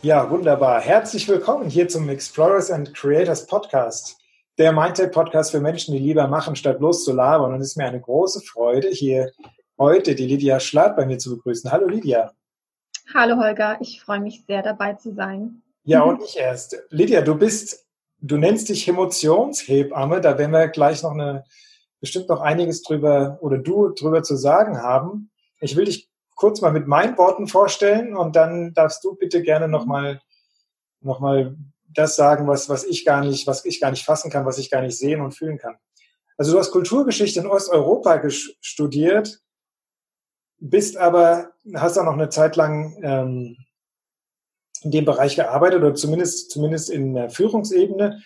Ja, wunderbar. Herzlich willkommen hier zum Explorers and Creators Podcast, der Mindset-Podcast für Menschen, die lieber machen, statt bloß zu labern. Und es ist mir eine große Freude, hier heute die Lydia Schlatt bei mir zu begrüßen. Hallo Lydia. Hallo Holger, ich freue mich sehr dabei zu sein. Ja, und ich erst. Lydia, du bist, du nennst dich Emotionshebamme, da werden wir gleich noch eine, bestimmt noch einiges drüber oder du drüber zu sagen haben. Ich will dich kurz mal mit meinen Worten vorstellen und dann darfst du bitte gerne nochmal noch mal das sagen, was, was ich gar nicht, was ich gar nicht fassen kann, was ich gar nicht sehen und fühlen kann. Also du hast Kulturgeschichte in Osteuropa studiert, bist aber, hast auch noch eine Zeit lang ähm, in dem Bereich gearbeitet oder zumindest, zumindest in der Führungsebene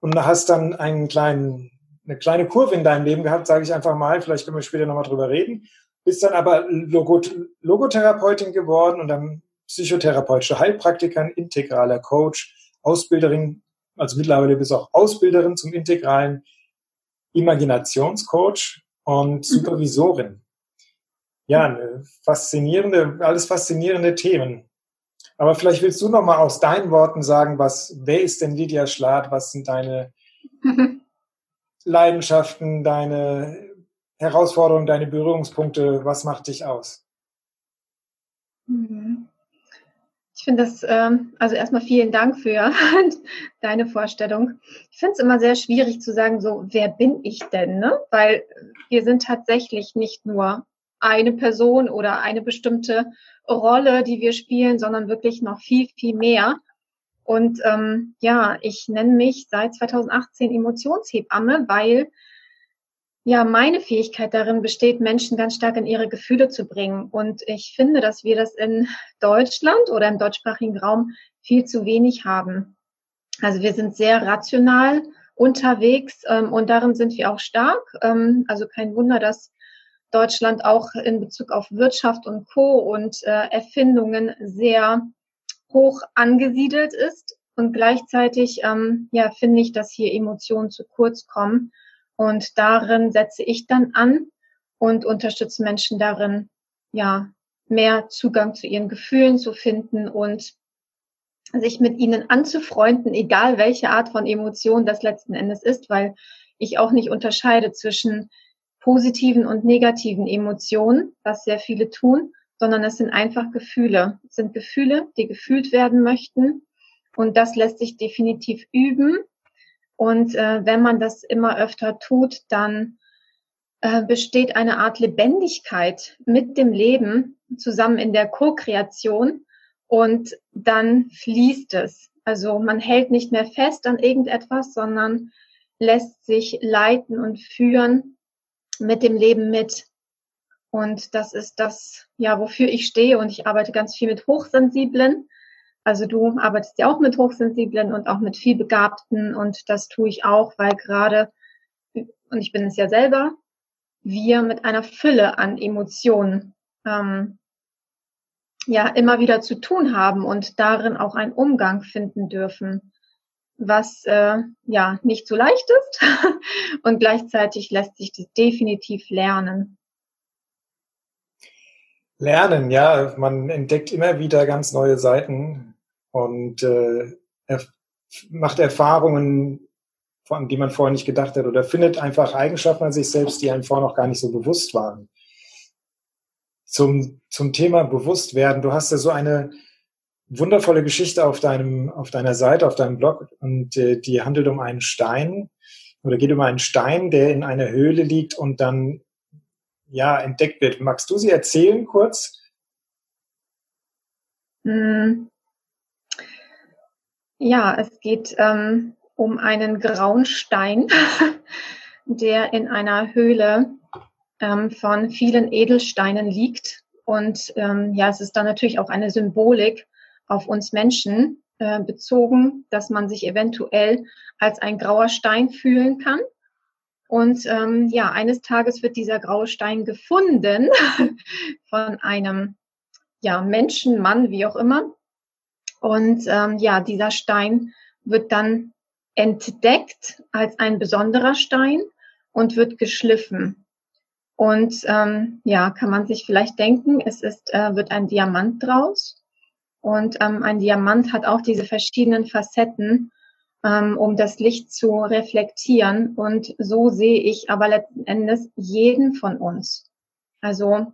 und hast dann einen kleinen, eine kleine Kurve in deinem Leben gehabt, sage ich einfach mal, vielleicht können wir später nochmal drüber reden bist dann aber Logot Logotherapeutin geworden und dann psychotherapeutische Heilpraktikerin, integraler Coach, Ausbilderin, also mittlerweile bist du auch Ausbilderin zum integralen Imaginationscoach und mhm. Supervisorin. Ja, faszinierende, alles faszinierende Themen. Aber vielleicht willst du noch mal aus deinen Worten sagen, was, wer ist denn Lydia Schlad? Was sind deine Leidenschaften, deine Herausforderungen, deine Berührungspunkte, was macht dich aus? Mhm. Ich finde das, ähm, also erstmal vielen Dank für deine Vorstellung. Ich finde es immer sehr schwierig zu sagen, so, wer bin ich denn? Ne? Weil wir sind tatsächlich nicht nur eine Person oder eine bestimmte Rolle, die wir spielen, sondern wirklich noch viel, viel mehr. Und ähm, ja, ich nenne mich seit 2018 Emotionshebamme, weil ja, meine Fähigkeit darin besteht, Menschen ganz stark in ihre Gefühle zu bringen. Und ich finde, dass wir das in Deutschland oder im deutschsprachigen Raum viel zu wenig haben. Also wir sind sehr rational unterwegs ähm, und darin sind wir auch stark. Ähm, also kein Wunder, dass Deutschland auch in Bezug auf Wirtschaft und Co. und äh, Erfindungen sehr hoch angesiedelt ist. Und gleichzeitig ähm, ja, finde ich, dass hier Emotionen zu kurz kommen und darin setze ich dann an und unterstütze Menschen darin, ja, mehr Zugang zu ihren Gefühlen zu finden und sich mit ihnen anzufreunden, egal welche Art von Emotion das letzten Endes ist, weil ich auch nicht unterscheide zwischen positiven und negativen Emotionen, was sehr viele tun, sondern es sind einfach Gefühle. Es sind Gefühle, die gefühlt werden möchten. Und das lässt sich definitiv üben. Und äh, wenn man das immer öfter tut, dann äh, besteht eine Art Lebendigkeit mit dem Leben zusammen in der Co-Kreation und dann fließt es. Also man hält nicht mehr fest an irgendetwas, sondern lässt sich leiten und führen mit dem Leben mit. Und das ist das, ja, wofür ich stehe. Und ich arbeite ganz viel mit Hochsensiblen. Also du arbeitest ja auch mit Hochsensiblen und auch mit vielbegabten und das tue ich auch, weil gerade, und ich bin es ja selber, wir mit einer Fülle an Emotionen ähm, ja immer wieder zu tun haben und darin auch einen Umgang finden dürfen, was äh, ja nicht so leicht ist. Und gleichzeitig lässt sich das definitiv lernen. Lernen, ja, man entdeckt immer wieder ganz neue Seiten und äh, er macht Erfahrungen, an die man vorher nicht gedacht hat, oder findet einfach Eigenschaften an sich selbst, die einem vorher noch gar nicht so bewusst waren. Zum, zum Thema Bewusstwerden, du hast ja so eine wundervolle Geschichte auf deinem, auf deiner Seite, auf deinem Blog, und äh, die handelt um einen Stein, oder geht um einen Stein, der in einer Höhle liegt und dann ja entdeckt wird. Magst du sie erzählen kurz? Hm. Ja, es geht ähm, um einen grauen Stein, der in einer Höhle ähm, von vielen Edelsteinen liegt. Und ähm, ja, es ist dann natürlich auch eine Symbolik auf uns Menschen äh, bezogen, dass man sich eventuell als ein grauer Stein fühlen kann. Und ähm, ja, eines Tages wird dieser graue Stein gefunden von einem ja, Menschen, Mann, wie auch immer. Und ähm, ja, dieser Stein wird dann entdeckt als ein besonderer Stein und wird geschliffen. Und ähm, ja, kann man sich vielleicht denken, es ist, äh, wird ein Diamant draus. Und ähm, ein Diamant hat auch diese verschiedenen Facetten, ähm, um das Licht zu reflektieren. Und so sehe ich aber letzten Endes jeden von uns. Also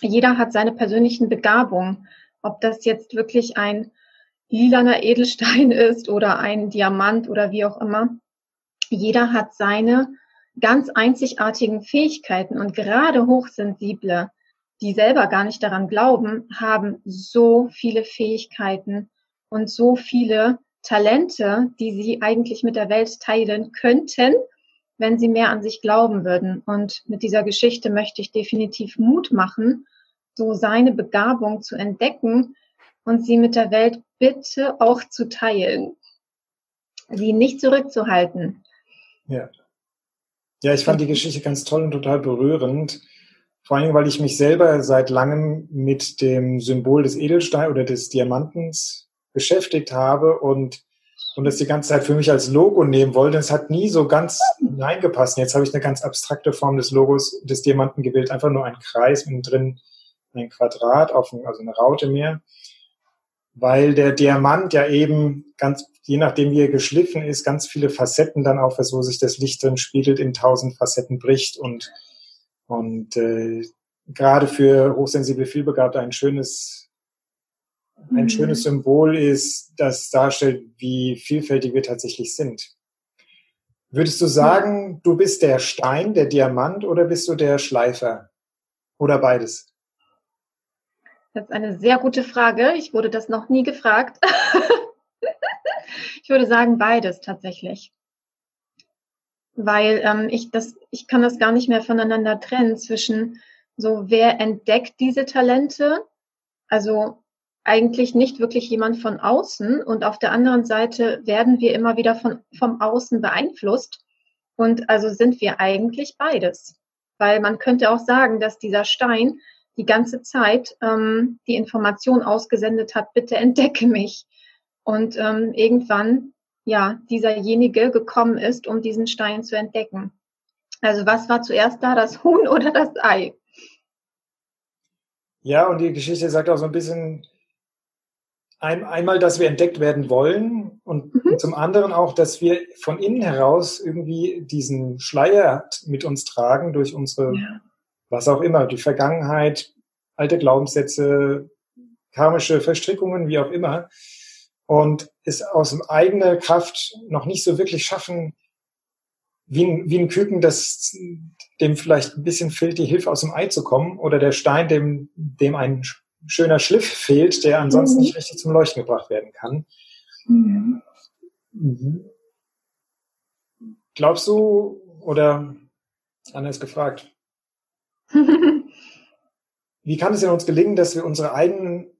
jeder hat seine persönlichen Begabungen. Ob das jetzt wirklich ein lilaner Edelstein ist oder ein Diamant oder wie auch immer. Jeder hat seine ganz einzigartigen Fähigkeiten und gerade Hochsensible, die selber gar nicht daran glauben, haben so viele Fähigkeiten und so viele Talente, die sie eigentlich mit der Welt teilen könnten, wenn sie mehr an sich glauben würden. Und mit dieser Geschichte möchte ich definitiv Mut machen, so seine Begabung zu entdecken und sie mit der Welt bitte auch zu teilen. Sie nicht zurückzuhalten. Ja. Ja, ich fand die Geschichte ganz toll und total berührend. Vor allem, weil ich mich selber seit langem mit dem Symbol des Edelsteins oder des Diamantens beschäftigt habe und, und das die ganze Zeit für mich als Logo nehmen wollte. Es hat nie so ganz hineingepasst. Jetzt habe ich eine ganz abstrakte Form des Logos des Diamanten gewählt. Einfach nur ein Kreis, mit drin ein Quadrat, auf, also eine Raute mehr weil der Diamant ja eben ganz, je nachdem wie er geschliffen ist, ganz viele Facetten dann auch, wo sich das Licht drin spiegelt, in tausend Facetten bricht und, und äh, gerade für hochsensible Vielbegabte ein schönes, ein mhm. schönes Symbol ist, das darstellt, wie vielfältig wir tatsächlich sind. Würdest du sagen, du bist der Stein, der Diamant oder bist du der Schleifer? Oder beides? Das ist eine sehr gute Frage. Ich wurde das noch nie gefragt. ich würde sagen beides tatsächlich. Weil ähm, ich das, ich kann das gar nicht mehr voneinander trennen zwischen so, wer entdeckt diese Talente? Also eigentlich nicht wirklich jemand von außen und auf der anderen Seite werden wir immer wieder von, vom Außen beeinflusst. Und also sind wir eigentlich beides. Weil man könnte auch sagen, dass dieser Stein die ganze Zeit ähm, die Information ausgesendet hat, bitte entdecke mich. Und ähm, irgendwann, ja, dieserjenige gekommen ist, um diesen Stein zu entdecken. Also was war zuerst da, das Huhn oder das Ei? Ja, und die Geschichte sagt auch so ein bisschen, ein, einmal, dass wir entdeckt werden wollen und, mhm. zum anderen auch, dass wir von innen heraus irgendwie diesen Schleier mit uns tragen durch unsere ja was auch immer, die Vergangenheit, alte Glaubenssätze, karmische Verstrickungen, wie auch immer, und es aus eigener Kraft noch nicht so wirklich schaffen, wie ein, wie ein Küken, das dem vielleicht ein bisschen fehlt, die Hilfe aus dem Ei zu kommen, oder der Stein, dem, dem ein schöner Schliff fehlt, der ansonsten mhm. nicht richtig zum Leuchten gebracht werden kann. Mhm. Mhm. Glaubst du, oder anders gefragt, Wie kann es denn uns gelingen, dass wir unsere eigenen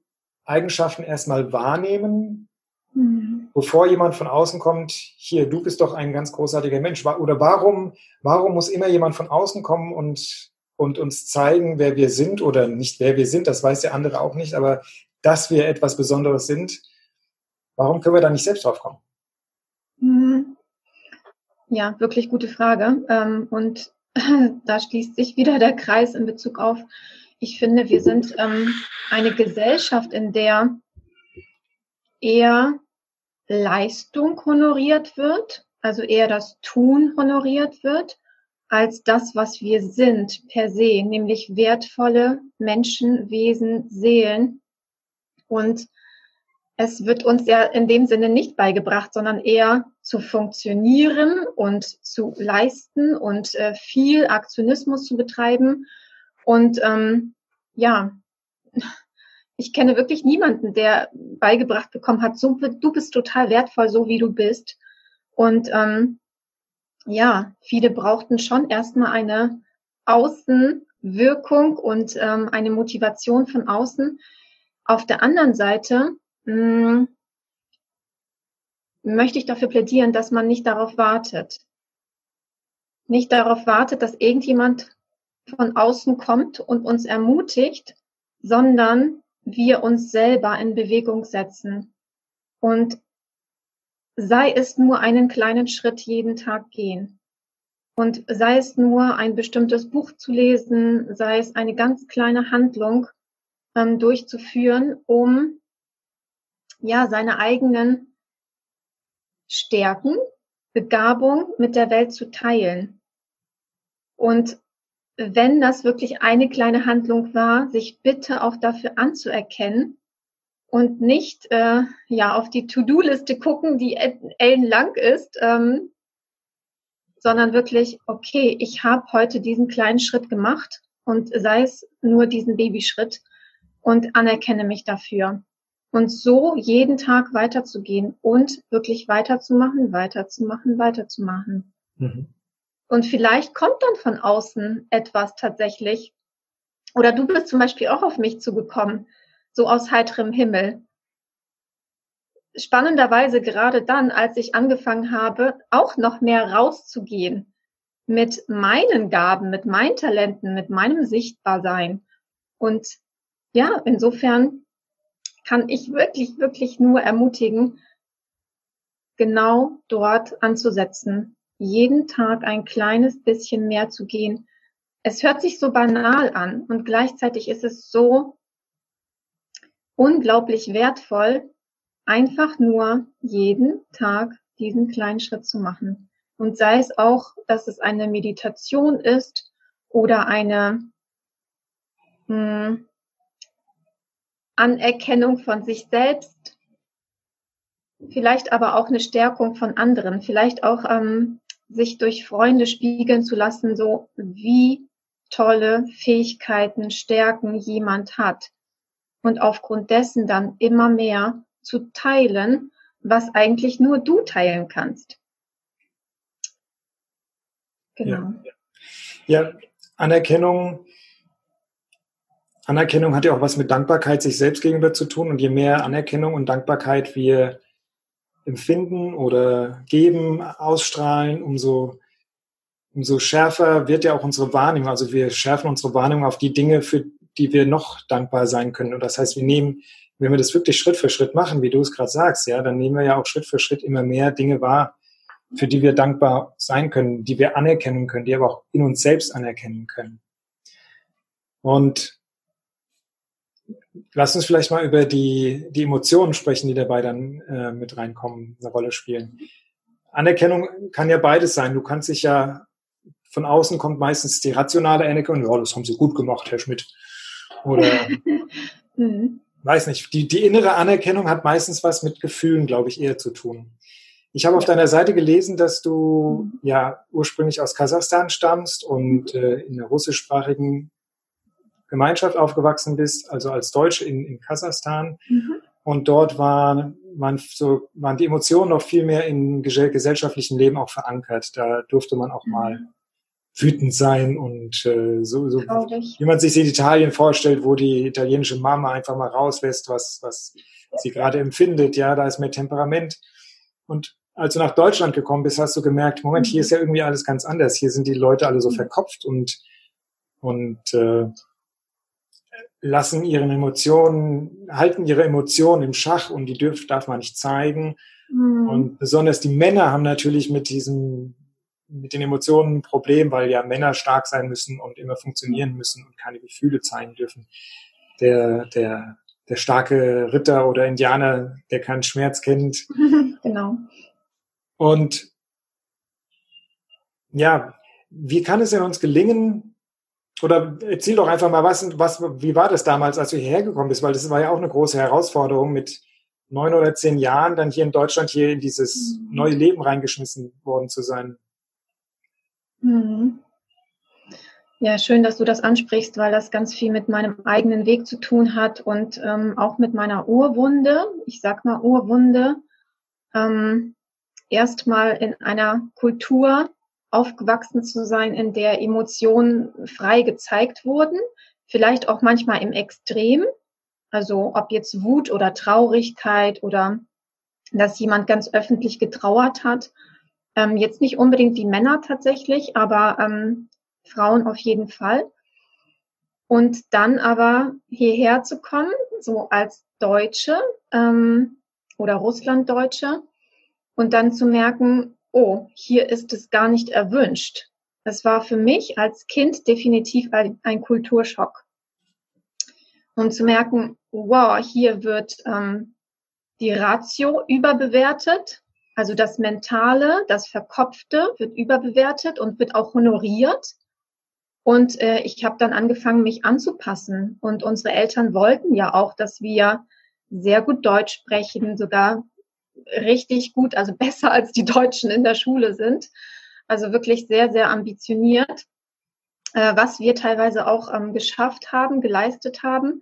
Eigenschaften erstmal wahrnehmen, mhm. bevor jemand von außen kommt, hier, du bist doch ein ganz großartiger Mensch. Oder warum, warum muss immer jemand von außen kommen und, und uns zeigen, wer wir sind oder nicht wer wir sind, das weiß der andere auch nicht, aber dass wir etwas Besonderes sind, warum können wir da nicht selbst drauf kommen? Mhm. Ja, wirklich gute Frage. Ähm, und da schließt sich wieder der Kreis in Bezug auf, ich finde, wir sind ähm, eine Gesellschaft, in der eher Leistung honoriert wird, also eher das Tun honoriert wird, als das, was wir sind per se, nämlich wertvolle Menschen, Wesen, Seelen. Und es wird uns ja in dem Sinne nicht beigebracht, sondern eher zu funktionieren und zu leisten und äh, viel Aktionismus zu betreiben. Und ähm, ja, ich kenne wirklich niemanden, der beigebracht bekommen hat, so, du bist total wertvoll, so wie du bist. Und ähm, ja, viele brauchten schon erstmal eine Außenwirkung und ähm, eine Motivation von außen. Auf der anderen Seite mh, hm, möchte ich dafür plädieren, dass man nicht darauf wartet. Nicht darauf wartet, dass irgendjemand von außen kommt und uns ermutigt, sondern wir uns selber in Bewegung setzen. Und sei es nur einen kleinen Schritt jeden Tag gehen. Und sei es nur ein bestimmtes Buch zu lesen, sei es eine ganz kleine Handlung ähm, durchzuführen, um ja seine eigenen Stärken, Begabung mit der Welt zu teilen. Und wenn das wirklich eine kleine Handlung war, sich bitte auch dafür anzuerkennen und nicht äh, ja auf die To-Do-Liste gucken, die ellenlang ist, ähm, sondern wirklich, okay, ich habe heute diesen kleinen Schritt gemacht und sei es nur diesen Babyschritt und anerkenne mich dafür. Und so jeden Tag weiterzugehen und wirklich weiterzumachen, weiterzumachen, weiterzumachen. Mhm. Und vielleicht kommt dann von außen etwas tatsächlich. Oder du bist zum Beispiel auch auf mich zugekommen, so aus heiterem Himmel. Spannenderweise gerade dann, als ich angefangen habe, auch noch mehr rauszugehen mit meinen Gaben, mit meinen Talenten, mit meinem Sichtbarsein. Und ja, insofern kann ich wirklich, wirklich nur ermutigen, genau dort anzusetzen jeden Tag ein kleines bisschen mehr zu gehen. Es hört sich so banal an und gleichzeitig ist es so unglaublich wertvoll, einfach nur jeden Tag diesen kleinen Schritt zu machen. Und sei es auch, dass es eine Meditation ist oder eine mh, hm, Anerkennung von sich selbst, vielleicht aber auch eine Stärkung von anderen, vielleicht auch ähm, sich durch Freunde spiegeln zu lassen, so wie tolle Fähigkeiten, Stärken jemand hat. Und aufgrund dessen dann immer mehr zu teilen, was eigentlich nur du teilen kannst. Genau. Ja, ja Anerkennung. Anerkennung hat ja auch was mit Dankbarkeit sich selbst gegenüber zu tun. Und je mehr Anerkennung und Dankbarkeit wir empfinden oder geben, ausstrahlen, umso, umso schärfer wird ja auch unsere Wahrnehmung. Also wir schärfen unsere Wahrnehmung auf die Dinge, für die wir noch dankbar sein können. Und das heißt, wir nehmen, wenn wir das wirklich Schritt für Schritt machen, wie du es gerade sagst, ja, dann nehmen wir ja auch Schritt für Schritt immer mehr Dinge wahr, für die wir dankbar sein können, die wir anerkennen können, die aber auch in uns selbst anerkennen können. Und lass uns vielleicht mal über die, die Emotionen sprechen, die dabei dann äh, mit reinkommen, eine Rolle spielen. Anerkennung kann ja beides sein. Du kannst dich ja, von außen kommt meistens die rationale Anerkennung, ja, das haben Sie gut gemacht, Herr Schmidt. Oder, mhm. weiß nicht, die, die innere Anerkennung hat meistens was mit Gefühlen, glaube ich, eher zu tun. Ich habe auf deiner Seite gelesen, dass du mhm. ja ursprünglich aus Kasachstan stammst und äh, in der russischsprachigen Gemeinschaft aufgewachsen bist, also als Deutsche in, in Kasachstan. Mhm. Und dort waren, waren, so, waren die Emotionen noch viel mehr im gesellschaftlichen Leben auch verankert. Da durfte man auch mhm. mal wütend sein und äh, so, so wie man sich in Italien vorstellt, wo die italienische Mama einfach mal rauslässt, was, was sie gerade empfindet. Ja, da ist mehr Temperament. Und als du nach Deutschland gekommen bist, hast du gemerkt, Moment, hier mhm. ist ja irgendwie alles ganz anders. Hier sind die Leute alle so mhm. verkopft und, und äh, lassen ihren Emotionen, halten ihre Emotionen im Schach und die dürf, darf man nicht zeigen. Mhm. Und besonders die Männer haben natürlich mit diesem, mit den Emotionen ein Problem, weil ja Männer stark sein müssen und immer funktionieren müssen und keine Gefühle zeigen dürfen. Der, der, der starke Ritter oder Indianer, der keinen Schmerz kennt. genau. Und ja, wie kann es denn uns gelingen, oder erzähl doch einfach mal, was, was, wie war das damals, als du hierher gekommen bist? Weil das war ja auch eine große Herausforderung, mit neun oder zehn Jahren dann hier in Deutschland hier in dieses mhm. neue Leben reingeschmissen worden zu sein. Mhm. Ja, schön, dass du das ansprichst, weil das ganz viel mit meinem eigenen Weg zu tun hat und ähm, auch mit meiner Urwunde. Ich sag mal Urwunde. Ähm, Erstmal in einer Kultur, aufgewachsen zu sein, in der Emotionen frei gezeigt wurden, vielleicht auch manchmal im Extrem, Also ob jetzt Wut oder Traurigkeit oder dass jemand ganz öffentlich getrauert hat. Ähm, jetzt nicht unbedingt die Männer tatsächlich, aber ähm, Frauen auf jeden Fall. Und dann aber hierher zu kommen, so als Deutsche ähm, oder Russlanddeutsche, und dann zu merken, oh, hier ist es gar nicht erwünscht. Das war für mich als Kind definitiv ein, ein Kulturschock. Und zu merken, wow, hier wird ähm, die Ratio überbewertet, also das Mentale, das Verkopfte wird überbewertet und wird auch honoriert. Und äh, ich habe dann angefangen, mich anzupassen. Und unsere Eltern wollten ja auch, dass wir sehr gut Deutsch sprechen, sogar richtig gut, also besser als die Deutschen in der Schule sind. Also wirklich sehr, sehr ambitioniert, äh, was wir teilweise auch ähm, geschafft haben, geleistet haben,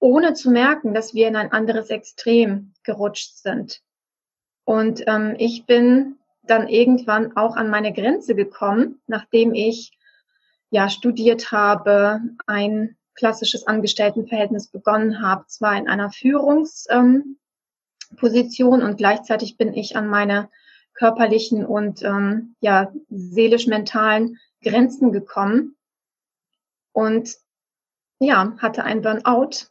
ohne zu merken, dass wir in ein anderes Extrem gerutscht sind. Und ähm, ich bin dann irgendwann auch an meine Grenze gekommen, nachdem ich ja studiert habe, ein klassisches Angestelltenverhältnis begonnen habe, zwar in einer Führungsposition ähm, und gleichzeitig bin ich an meine körperlichen und ähm, ja seelisch-mentalen Grenzen gekommen und ja hatte ein Burnout,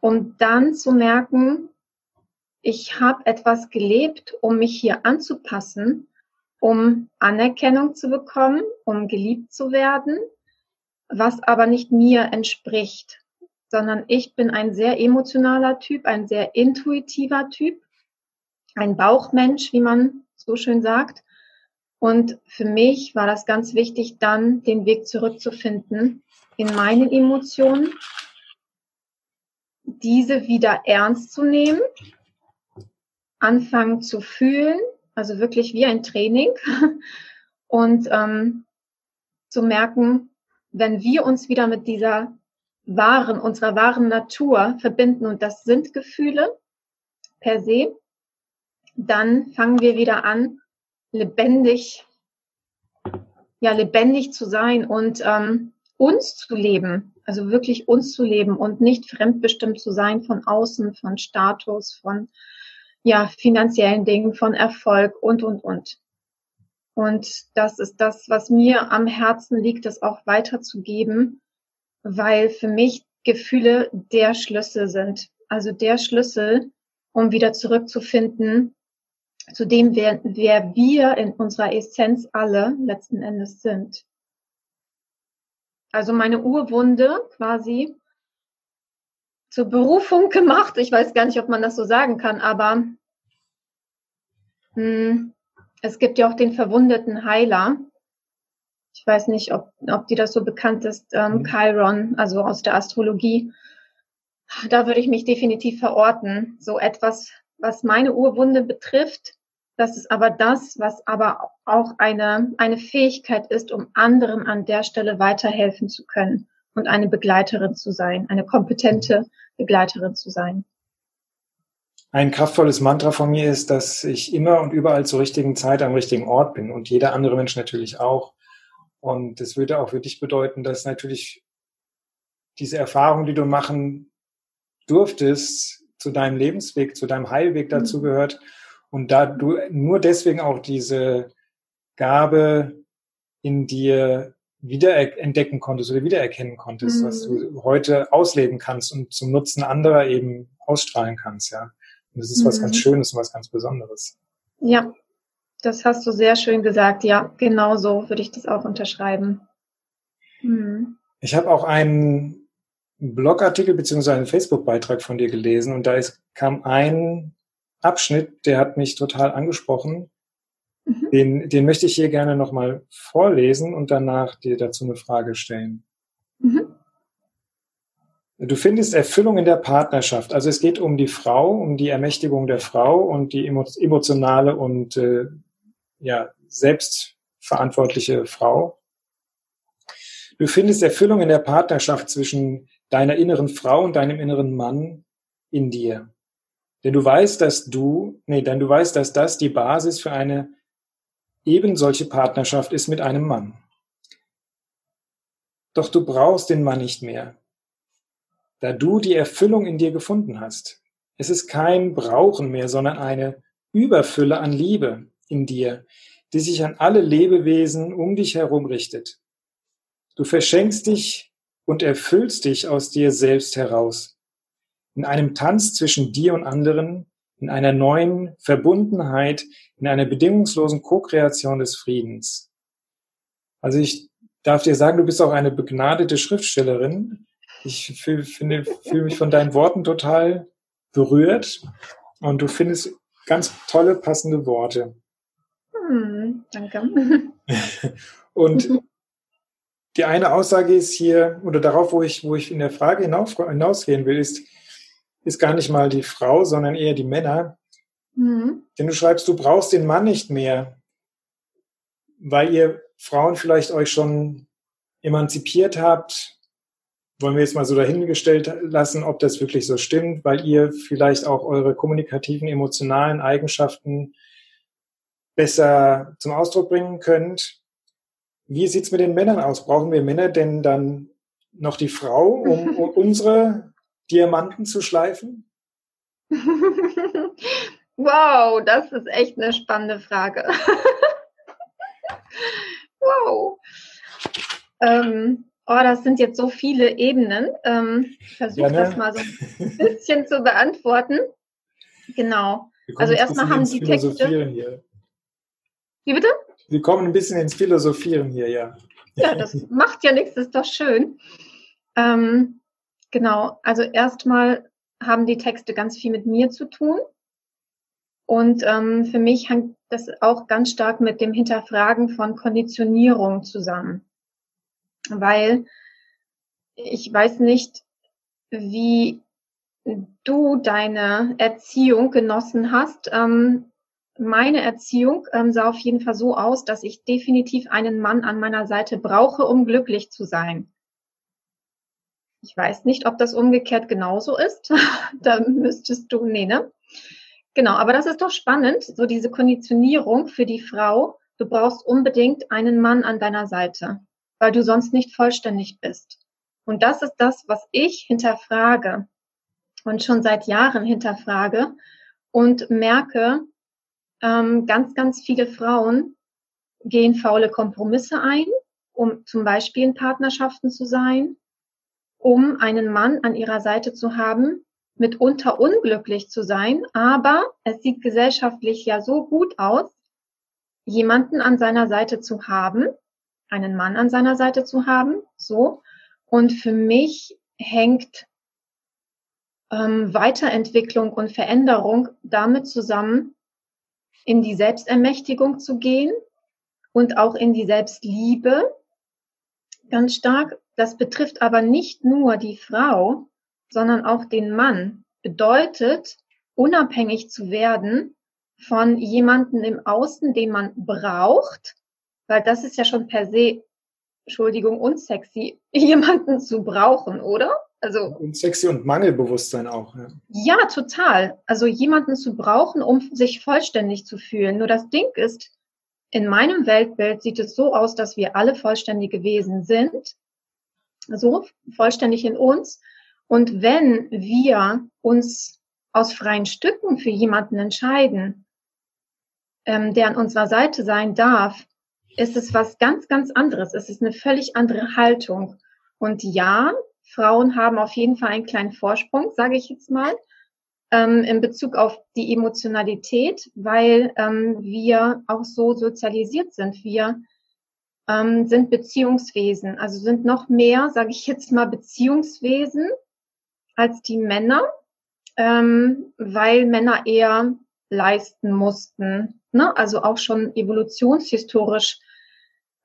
um dann zu merken, ich habe etwas gelebt, um mich hier anzupassen, um Anerkennung zu bekommen, um geliebt zu werden was aber nicht mir entspricht, sondern ich bin ein sehr emotionaler Typ, ein sehr intuitiver Typ, ein Bauchmensch, wie man so schön sagt. Und für mich war das ganz wichtig, dann den Weg zurückzufinden in meinen Emotionen, diese wieder ernst zu nehmen, anfangen zu fühlen, also wirklich wie ein Training und ähm, zu merken, wenn wir uns wieder mit dieser wahren, unserer wahren Natur verbinden, und das sind Gefühle per se, dann fangen wir wieder an, lebendig, ja, lebendig zu sein und ähm, uns zu leben, also wirklich uns zu leben und nicht fremdbestimmt zu sein von außen, von Status, von ja, finanziellen Dingen, von Erfolg und, und, und. Und das ist das, was mir am Herzen liegt, das auch weiterzugeben, weil für mich Gefühle der Schlüssel sind. Also der Schlüssel, um wieder zurückzufinden zu dem, wer, wer wir in unserer Essenz alle letzten Endes sind. Also meine Urwunde quasi zur Berufung gemacht. Ich weiß gar nicht, ob man das so sagen kann, aber mh, hm, es gibt ja auch den verwundeten Heiler. Ich weiß nicht, ob, ob dir das so bekannt ist, ähm, mhm. Chiron, also aus der Astrologie. Da würde ich mich definitiv verorten. So etwas, was meine Urwunde betrifft, das ist aber das, was aber auch eine, eine Fähigkeit ist, um anderen an der Stelle weiterhelfen zu können und eine Begleiterin zu sein, eine kompetente Begleiterin zu sein. Ein kraftvolles Mantra von mir ist, dass ich immer und überall zur richtigen Zeit am richtigen Ort bin und jeder andere Mensch natürlich auch. Und das würde auch für dich bedeuten, dass natürlich diese Erfahrung, die du machen durftest, zu deinem Lebensweg, zu deinem Heilweg mhm. dazu gehört. Und da du nur deswegen auch diese Gabe in dir wiederentdecken konntest oder wiedererkennen konntest, mhm. was du heute ausleben kannst und zum Nutzen anderer eben ausstrahlen kannst, ja. Und das ist mhm. was ganz mhm. Schönes und was ganz Besonderes. Ja, das hast du sehr schön gesagt. Ja, genau so würde ich das auch unterschreiben. Mhm. Ich habe auch einen Blogartikel beziehungsweise einen Facebook-Beitrag von dir gelesen und da ist, kam ein Abschnitt, der hat mich total angesprochen. Mhm. Den, den möchte ich hier gerne nochmal vorlesen und danach dir dazu eine Frage stellen. Mhm. Du findest Erfüllung in der Partnerschaft. Also es geht um die Frau, um die Ermächtigung der Frau und die emotionale und äh, ja, selbstverantwortliche Frau. Du findest Erfüllung in der Partnerschaft zwischen deiner inneren Frau und deinem inneren Mann in dir. Denn du weißt, dass du, nee, denn du weißt, dass das die Basis für eine eben solche Partnerschaft ist mit einem Mann. Doch du brauchst den Mann nicht mehr. da du die Erfüllung in dir gefunden hast. Es ist kein Brauchen mehr, sondern eine Überfülle an Liebe in dir, die sich an alle Lebewesen um dich herum richtet. Du verschenkst dich und erfüllst dich aus dir selbst heraus. In einem Tanz zwischen dir und anderen, in einer neuen Verbundenheit, in einer bedingungslosen Co-Kreation des Friedens. Also ich darf dir sagen, du bist auch eine begnadete Schriftstellerin. Ich fühle fühl mich von deinen Worten total berührt und du findest ganz tolle, passende Worte. Danke. und die eine Aussage ist hier, oder darauf, wo ich, wo ich in der Frage hinauf, hinausgehen will, ist, ist gar nicht mal die Frau, sondern eher die Männer. Mhm. Denn du schreibst, du brauchst den Mann nicht mehr, weil ihr Frauen vielleicht euch schon emanzipiert habt. Wollen wir jetzt mal so dahingestellt lassen, ob das wirklich so stimmt, weil ihr vielleicht auch eure kommunikativen, emotionalen Eigenschaften besser zum Ausdruck bringen könnt. Wie sieht's mit den Männern aus? Brauchen wir Männer denn dann noch die Frau, um, um unsere Diamanten zu schleifen? wow, das ist echt eine spannende Frage. wow. Ähm, oh, das sind jetzt so viele Ebenen. Ähm, ich versuche ja, ne? das mal so ein bisschen zu beantworten. Genau. Also erstmal haben die Texte. Wie bitte? Wir kommen ein bisschen ins Philosophieren hier, ja. Ja, das macht ja nichts, ist doch schön. Ähm, genau, also erstmal haben die Texte ganz viel mit mir zu tun. Und ähm, für mich hängt das auch ganz stark mit dem Hinterfragen von Konditionierung zusammen. Weil ich weiß nicht, wie du deine Erziehung genossen hast. Ähm, meine Erziehung ähm, sah auf jeden Fall so aus, dass ich definitiv einen Mann an meiner Seite brauche, um glücklich zu sein. Ich weiß nicht, ob das umgekehrt genauso ist. da müsstest du, nee, ne? Genau, aber das ist doch spannend, so diese Konditionierung für die Frau. Du brauchst unbedingt einen Mann an deiner Seite, weil du sonst nicht vollständig bist. Und das ist das, was ich hinterfrage und schon seit Jahren hinterfrage und merke, ähm, ganz, ganz viele Frauen gehen faule Kompromisse ein, um zum Beispiel in Partnerschaften zu sein, um einen Mann an ihrer Seite zu haben, mitunter unglücklich zu sein, aber es sieht gesellschaftlich ja so gut aus, jemanden an seiner Seite zu haben, einen Mann an seiner Seite zu haben, so. Und für mich hängt ähm, Weiterentwicklung und Veränderung damit zusammen, in die Selbstermächtigung zu gehen und auch in die Selbstliebe ganz stark. Das betrifft aber nicht nur die Frau, sondern auch den Mann. Bedeutet, unabhängig zu werden von jemanden im Außen, den man braucht, weil das ist ja schon per se, Entschuldigung, unsexy, jemanden zu brauchen, oder? Also und sexy und Mangelbewusstsein auch. Ja. ja, total. Also jemanden zu brauchen, um sich vollständig zu fühlen. Nur das Ding ist, in meinem Weltbild sieht es so aus, dass wir alle vollständige Wesen sind, so vollständig in uns. Und wenn wir uns aus freien Stücken für jemanden entscheiden, ähm, der an unserer Seite sein darf, ist es was ganz, ganz anderes. Es ist eine völlig andere Haltung. Und ja, Frauen haben auf jeden Fall einen kleinen Vorsprung, sage ich jetzt mal, ähm, in Bezug auf die Emotionalität, weil ähm, wir auch so sozialisiert sind. Wir ähm, sind Beziehungswesen, also sind noch mehr, sage ich jetzt mal, Beziehungswesen als die Männer, ähm, weil Männer eher leisten mussten. Ne? Also auch schon evolutionshistorisch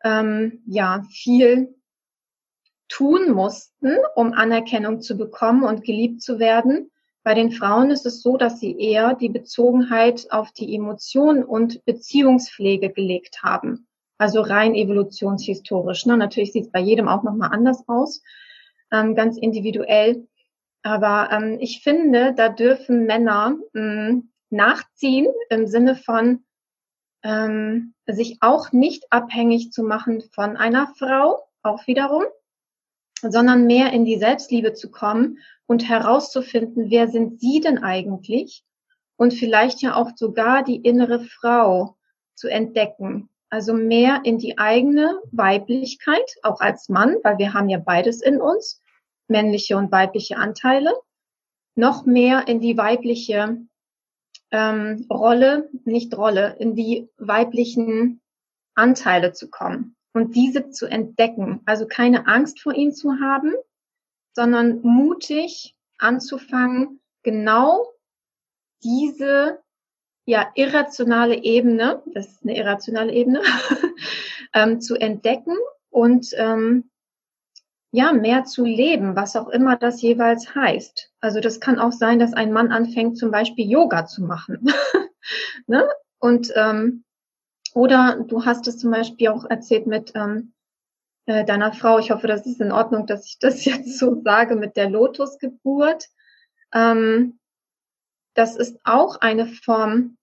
ähm, ja viel tun mussten, um Anerkennung zu bekommen und geliebt zu werden. Bei den Frauen ist es so, dass sie eher die Bezogenheit auf die Emotionen und Beziehungspflege gelegt haben. Also rein evolutionshistorisch. Ne? Natürlich sieht es bei jedem auch nochmal anders aus, ähm, ganz individuell. Aber ähm, ich finde, da dürfen Männer mh, hm, nachziehen im Sinne von ähm, sich auch nicht abhängig zu machen von einer Frau, auch wiederum, sondern mehr in die Selbstliebe zu kommen und herauszufinden, wer sind Sie denn eigentlich? Und vielleicht ja auch sogar die innere Frau zu entdecken. Also mehr in die eigene Weiblichkeit, auch als Mann, weil wir haben ja beides in uns, männliche und weibliche Anteile. Noch mehr in die weibliche ähm, Rolle, nicht Rolle, in die weiblichen Anteile zu kommen und diese zu entdecken. Also keine Angst vor ihnen zu haben, sondern mutig anzufangen, genau diese ja irrationale Ebene, das ist eine irrationale Ebene, ähm, zu entdecken und ähm, ja mehr zu leben, was auch immer das jeweils heißt. Also das kann auch sein, dass ein Mann anfängt, zum Beispiel Yoga zu machen, ne? Und ähm, oder du hast es zum Beispiel auch erzählt mit ähm, äh, deiner Frau. Ich hoffe, das ist in Ordnung, dass ich das jetzt so sage mit der Lotusgeburt. Ähm, das ist auch eine Form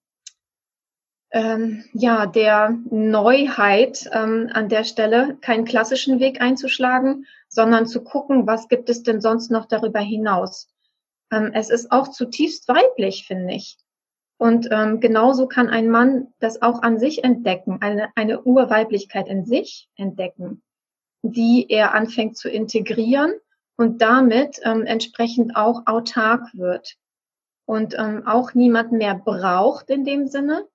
ähm, ja der Neuheit ähm, an der Stelle, keinen klassischen Weg einzuschlagen, sondern zu gucken, was gibt es denn sonst noch darüber hinaus. Ähm, es ist auch zutiefst weiblich, finde ich. Und ähm, genauso kann ein Mann das auch an sich entdecken, eine, eine Urweiblichkeit in sich entdecken, die er anfängt zu integrieren und damit ähm, entsprechend auch autark wird und ähm, auch niemand mehr braucht in dem Sinne.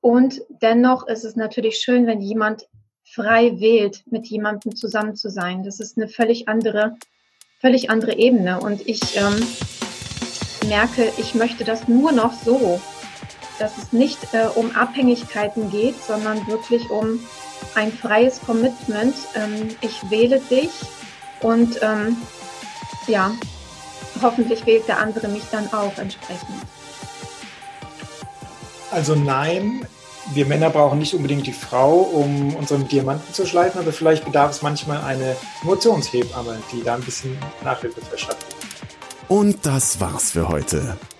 Und dennoch ist es natürlich schön, wenn jemand frei wählt, mit jemandem zusammen zu sein. Das ist eine völlig andere, völlig andere Ebene. Und ich ähm, merke, ich möchte das nur noch so dass es nicht äh, um Abhängigkeiten geht, sondern wirklich um ein freies Commitment. Ähm, ich wähle dich und ähm, ja, hoffentlich wählt der andere mich dann auch entsprechend. Also nein, wir Männer brauchen nicht unbedingt die Frau, um unseren Diamanten zu schleifen, aber vielleicht bedarf es manchmal eine Emotionshebamme, die da ein bisschen Nachhilfe verschafft. Und das war's für heute.